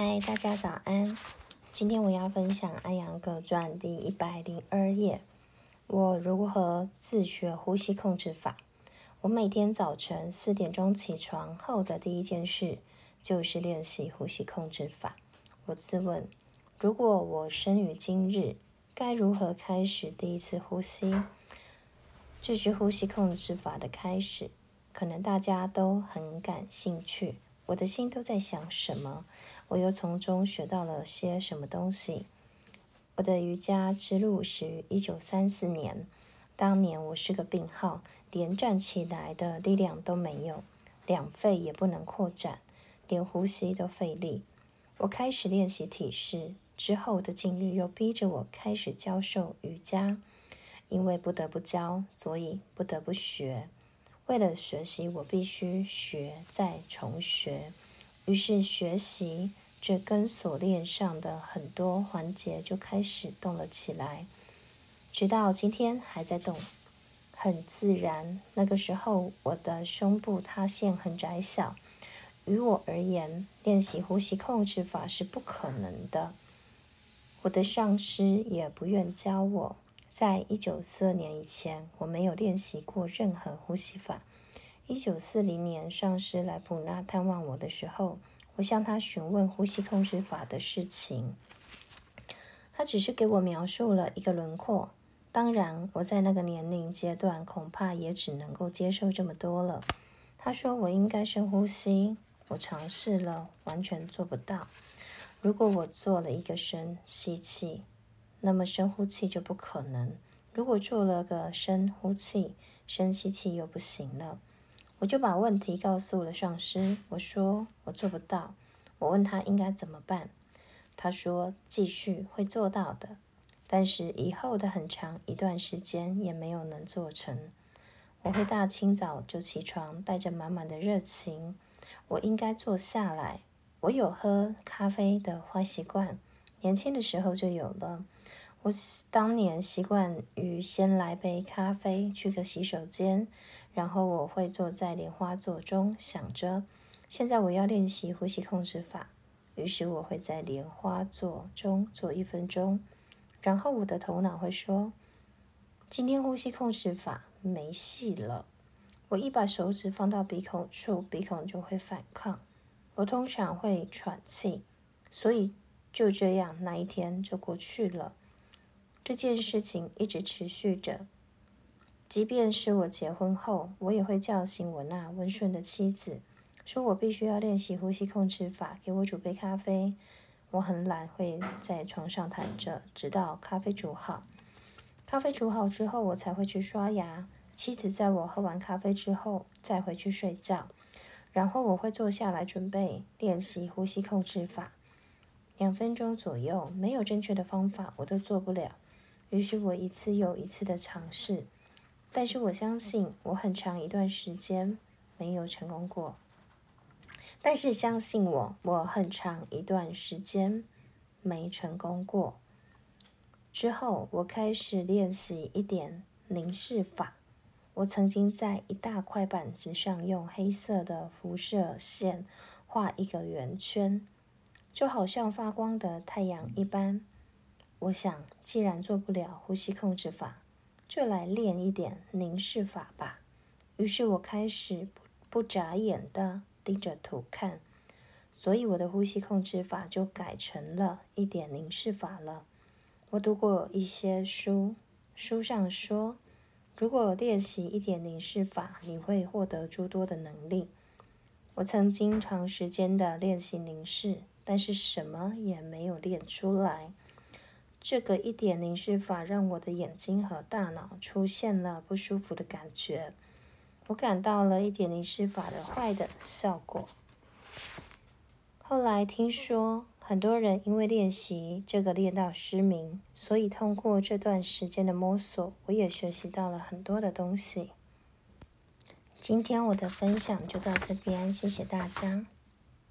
嗨，大家早安！今天我要分享《安阳格传》第一百零二页。我如何自学呼吸控制法？我每天早晨四点钟起床后的第一件事就是练习呼吸控制法。我自问：如果我生于今日，该如何开始第一次呼吸？这是呼吸控制法的开始，可能大家都很感兴趣。我的心都在想什么？我又从中学到了些什么东西？我的瑜伽之路始于一九三四年，当年我是个病号，连站起来的力量都没有，两肺也不能扩展，连呼吸都费力。我开始练习体式，之后的境遇又逼着我开始教授瑜伽，因为不得不教，所以不得不学。为了学习，我必须学再重学。于是，学习这根锁链上的很多环节就开始动了起来，直到今天还在动，很自然。那个时候，我的胸部塌陷很窄小，于我而言，练习呼吸控制法是不可能的。我的上司也不愿教我。在一九四二年以前，我没有练习过任何呼吸法。一九四零年，上师来普纳探望我的时候，我向他询问呼吸控制法的事情。他只是给我描述了一个轮廓。当然，我在那个年龄阶段，恐怕也只能够接受这么多了。他说我应该深呼吸，我尝试了，完全做不到。如果我做了一个深吸气。那么深呼气就不可能。如果做了个深呼气、深吸气又不行了，我就把问题告诉了上师。我说我做不到。我问他应该怎么办，他说继续会做到的，但是以后的很长一段时间也没有能做成。我会大清早就起床，带着满满的热情。我应该坐下来。我有喝咖啡的坏习惯，年轻的时候就有了。我当年习惯于先来杯咖啡，去个洗手间，然后我会坐在莲花座中，想着现在我要练习呼吸控制法。于是我会在莲花座中坐一分钟，然后我的头脑会说：“今天呼吸控制法没戏了。”我一把手指放到鼻孔处，鼻孔就会反抗。我通常会喘气，所以就这样，那一天就过去了。这件事情一直持续着，即便是我结婚后，我也会叫醒我那温顺的妻子，说我必须要练习呼吸控制法，给我煮杯咖啡。我很懒，会在床上躺着，直到咖啡煮好。咖啡煮好之后，我才会去刷牙。妻子在我喝完咖啡之后，再回去睡觉。然后我会坐下来准备练习呼吸控制法，两分钟左右。没有正确的方法，我都做不了。于是我一次又一次的尝试，但是我相信我很长一段时间没有成功过。但是相信我，我很长一段时间没成功过。之后我开始练习一点凝视法。我曾经在一大块板子上用黑色的辐射线画一个圆圈，就好像发光的太阳一般。我想，既然做不了呼吸控制法，就来练一点凝视法吧。于是我开始不不眨眼的盯着图看，所以我的呼吸控制法就改成了一点凝视法了。我读过一些书，书上说，如果练习一点凝视法，你会获得诸多的能力。我曾经长时间的练习凝视，但是什么也没有练出来。这个一点凝视法让我的眼睛和大脑出现了不舒服的感觉，我感到了一点凝视法的坏的效果。后来听说很多人因为练习这个练到失明，所以通过这段时间的摸索，我也学习到了很多的东西。今天我的分享就到这边，谢谢大家。